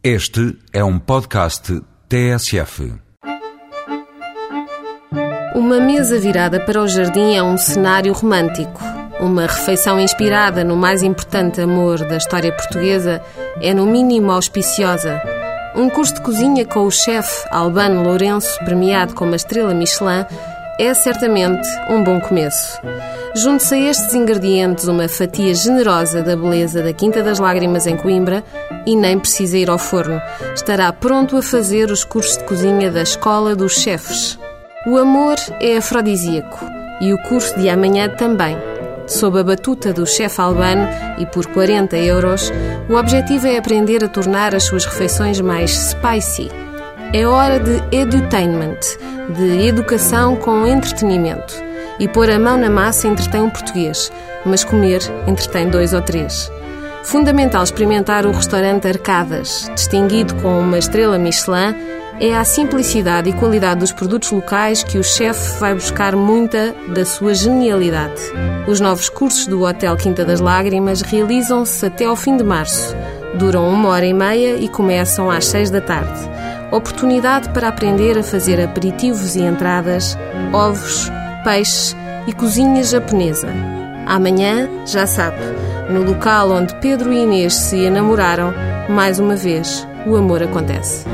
Este é um podcast TSF. Uma mesa virada para o jardim é um cenário romântico. Uma refeição inspirada no mais importante amor da história portuguesa é, no mínimo, auspiciosa. Um curso de cozinha com o chefe Albano Lourenço, premiado com uma estrela Michelin, é certamente um bom começo. Junte-se a estes ingredientes uma fatia generosa da beleza da Quinta das Lágrimas em Coimbra e nem precisa ir ao forno. Estará pronto a fazer os cursos de cozinha da Escola dos Chefes. O amor é afrodisíaco e o curso de amanhã também. Sob a batuta do chefe albano e por 40 euros, o objetivo é aprender a tornar as suas refeições mais spicy. É hora de edutainment, de educação com entretenimento. E pôr a mão na massa entretém um português, mas comer entretém dois ou três. Fundamental experimentar o restaurante Arcadas, distinguido com uma estrela Michelin, é a simplicidade e qualidade dos produtos locais que o chefe vai buscar muita da sua genialidade. Os novos cursos do Hotel Quinta das Lágrimas realizam-se até ao fim de março. Duram uma hora e meia e começam às seis da tarde. Oportunidade para aprender a fazer aperitivos e entradas, ovos, peixes e cozinha japonesa. Amanhã, já sabe, no local onde Pedro e Inês se enamoraram, mais uma vez o amor acontece.